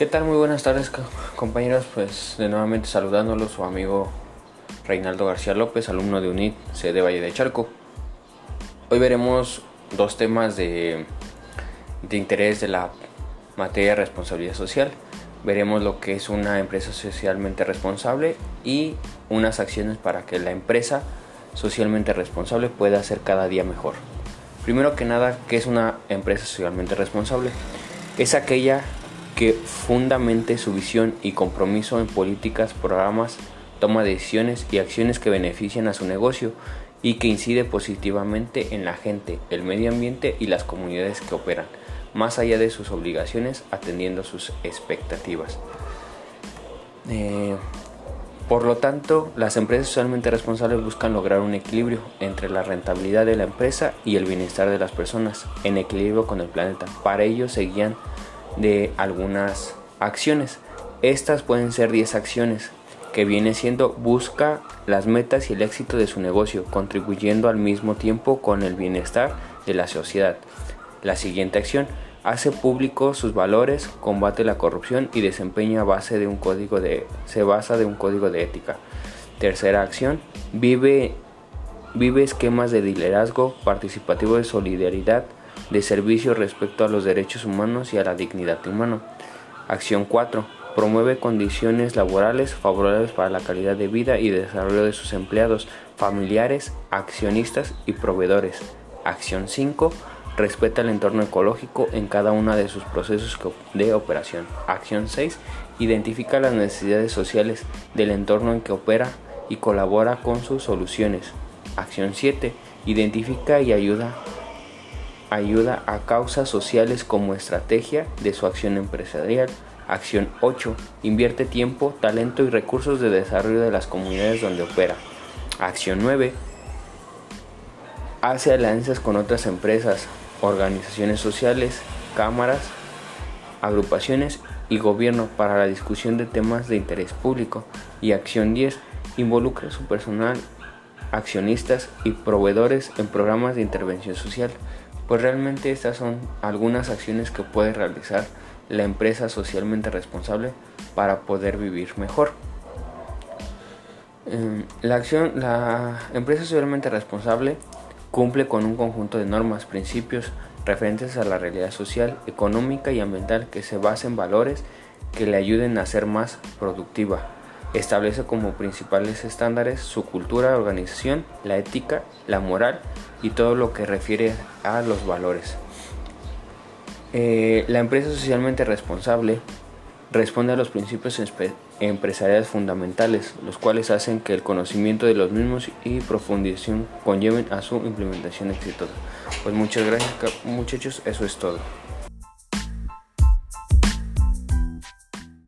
¿Qué tal? Muy buenas tardes compañeros, pues de nuevamente saludándolos su amigo Reinaldo García López, alumno de UNIT, sede Valle de Charco. Hoy veremos dos temas de, de interés de la materia de responsabilidad social. Veremos lo que es una empresa socialmente responsable y unas acciones para que la empresa socialmente responsable pueda ser cada día mejor. Primero que nada, ¿qué es una empresa socialmente responsable? Es aquella que fundamente su visión y compromiso en políticas, programas, toma de decisiones y acciones que benefician a su negocio y que incide positivamente en la gente, el medio ambiente y las comunidades que operan, más allá de sus obligaciones atendiendo sus expectativas. Eh, por lo tanto, las empresas socialmente responsables buscan lograr un equilibrio entre la rentabilidad de la empresa y el bienestar de las personas, en equilibrio con el planeta. Para ello se guían de algunas acciones. Estas pueden ser 10 acciones, que viene siendo busca las metas y el éxito de su negocio, contribuyendo al mismo tiempo con el bienestar de la sociedad. La siguiente acción, hace público sus valores, combate la corrupción y desempeña base de un código de se basa de un código de ética. Tercera acción, vive vive esquemas de liderazgo participativo de solidaridad, de servicio respecto a los derechos humanos y a la dignidad humana. Acción 4. Promueve condiciones laborales favorables para la calidad de vida y desarrollo de sus empleados, familiares, accionistas y proveedores. Acción 5 Respeta el entorno ecológico en cada uno de sus procesos de operación. Acción 6. Identifica las necesidades sociales del entorno en que opera y colabora con sus soluciones. Acción 7. Identifica y ayuda, ayuda a causas sociales como estrategia de su acción empresarial. Acción 8. Invierte tiempo, talento y recursos de desarrollo de las comunidades donde opera. Acción 9 hace alianzas con otras empresas, organizaciones sociales, cámaras, agrupaciones y gobierno para la discusión de temas de interés público. Y acción 10 involucra a su personal, accionistas y proveedores en programas de intervención social. Pues realmente estas son algunas acciones que puede realizar la empresa socialmente responsable para poder vivir mejor. Em, la acción, la empresa socialmente responsable Cumple con un conjunto de normas, principios referentes a la realidad social, económica y ambiental que se basen en valores que le ayuden a ser más productiva. Establece como principales estándares su cultura, organización, la ética, la moral y todo lo que refiere a los valores. Eh, la empresa socialmente responsable responde a los principios empresariales fundamentales, los cuales hacen que el conocimiento de los mismos y profundización conlleven a su implementación exitosa. Pues muchas gracias muchachos, eso es todo.